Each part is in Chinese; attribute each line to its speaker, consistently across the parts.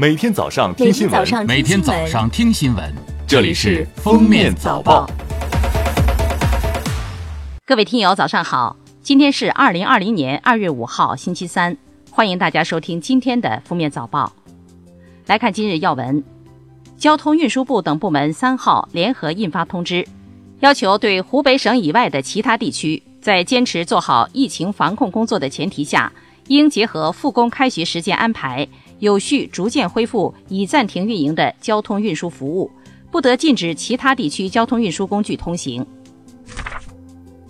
Speaker 1: 每天早上听新闻，
Speaker 2: 每天早上听新闻，
Speaker 1: 这里是《封面早报》。
Speaker 3: 各位听友，早上好！今天是二零二零年二月五号，星期三，欢迎大家收听今天的《封面早报》。来看今日要闻：交通运输部等部门三号联合印发通知，要求对湖北省以外的其他地区，在坚持做好疫情防控工作的前提下。应结合复工开学时间安排，有序逐渐恢复已暂停运营的交通运输服务，不得禁止其他地区交通运输工具通行。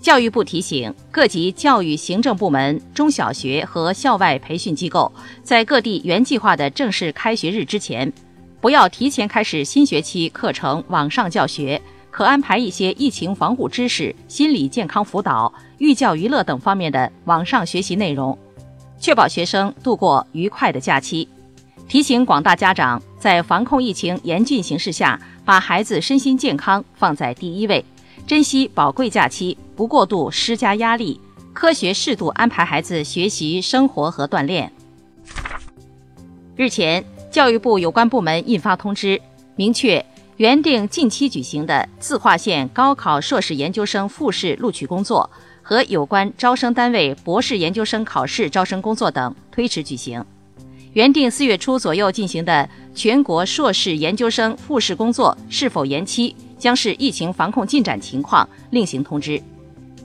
Speaker 3: 教育部提醒各级教育行政部门、中小学和校外培训机构，在各地原计划的正式开学日之前，不要提前开始新学期课程网上教学，可安排一些疫情防护知识、心理健康辅导、寓教于乐等方面的网上学习内容。确保学生度过愉快的假期，提醒广大家长在防控疫情严峻形势下，把孩子身心健康放在第一位，珍惜宝贵假期，不过度施加压力，科学适度安排孩子学习、生活和锻炼。日前，教育部有关部门印发通知，明确原定近期举行的自划线高考硕士研究生复试录取工作。和有关招生单位博士研究生考试招生工作等推迟举行，原定四月初左右进行的全国硕士研究生复试工作是否延期，将视疫情防控进展情况另行通知。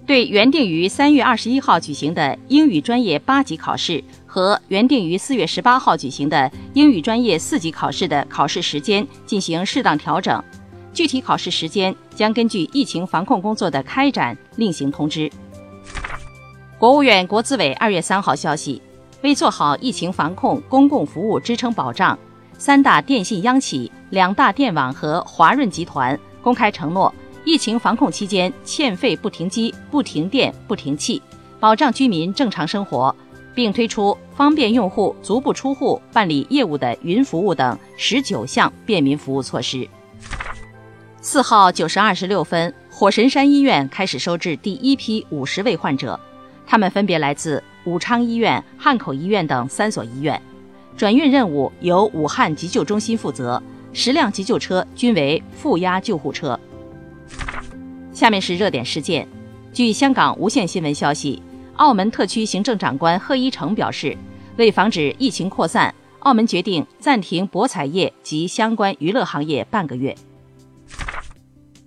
Speaker 3: 对原定于三月二十一号举行的英语专业八级考试和原定于四月十八号举行的英语专业四级考试的考试时间进行适当调整，具体考试时间将根据疫情防控工作的开展另行通知。国务院国资委二月三号消息，为做好疫情防控公共服务支撑保障，三大电信央企、两大电网和华润集团公开承诺，疫情防控期间欠费不停机、不停电、不停气，保障居民正常生活，并推出方便用户足不出户办理业务的云服务等十九项便民服务措施。四号九时二十六分，火神山医院开始收治第一批五十位患者。他们分别来自武昌医院、汉口医院等三所医院，转运任务由武汉急救中心负责，十辆急救车均为负压救护车。下面是热点事件。据香港无线新闻消息，澳门特区行政长官贺一诚表示，为防止疫情扩散，澳门决定暂停博彩业及相关娱乐行业半个月。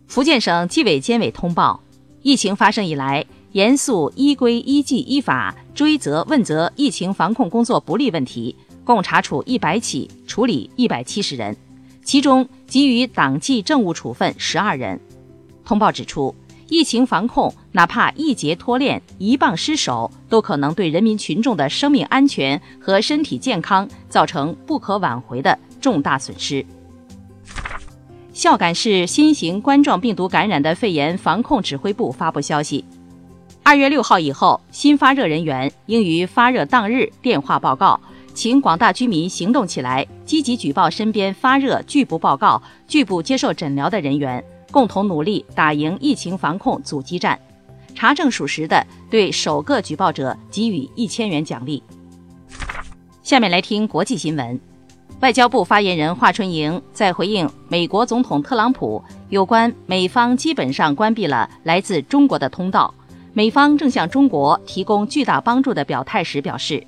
Speaker 3: 福建省纪委监委通报，疫情发生以来。严肃依规依纪依法追责问责疫情防控工作不力问题，共查处一百起，处理一百七十人，其中给予党纪政务处分十二人。通报指出，疫情防控哪怕一节脱链、一棒失手，都可能对人民群众的生命安全和身体健康造成不可挽回的重大损失。孝感市新型冠状病毒感染的肺炎防控指挥部发布消息。二月六号以后，新发热人员应于发热当日电话报告，请广大居民行动起来，积极举报身边发热拒不报告、拒不接受诊疗的人员，共同努力打赢疫情防控阻击战。查证属实的，对首个举报者给予一千元奖励。下面来听国际新闻，外交部发言人华春莹在回应美国总统特朗普有关美方基本上关闭了来自中国的通道。美方正向中国提供巨大帮助的表态时表示，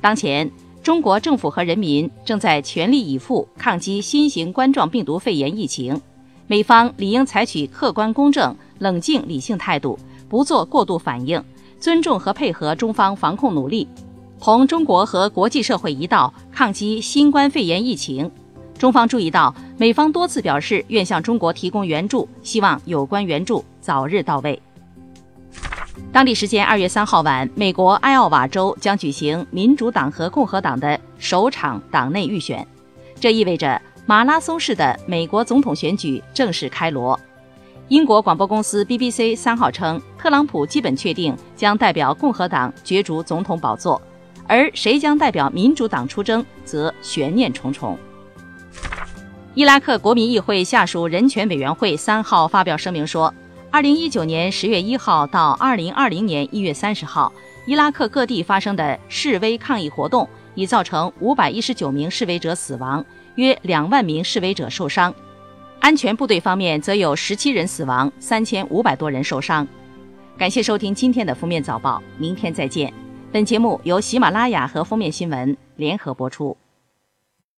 Speaker 3: 当前中国政府和人民正在全力以赴抗击新型冠状病毒肺炎疫情，美方理应采取客观公正、冷静理性态度，不做过度反应，尊重和配合中方防控努力，同中国和国际社会一道抗击新冠肺炎疫情。中方注意到，美方多次表示愿向中国提供援助，希望有关援助早日到位。当地时间二月三号晚，美国艾奥瓦州将举行民主党和共和党的首场党内预选，这意味着马拉松式的美国总统选举正式开锣。英国广播公司 BBC 三号称，特朗普基本确定将代表共和党角逐总统宝座，而谁将代表民主党出征，则悬念重重。伊拉克国民议会下属人权委员会三号发表声明说。二零一九年十月一号到二零二零年一月三十号，伊拉克各地发生的示威抗议活动已造成五百一十九名示威者死亡，约两万名示威者受伤。安全部队方面则有十七人死亡，三千五百多人受伤。感谢收听今天的封面早报，明天再见。本节目由喜马拉雅和封面新闻联合播出。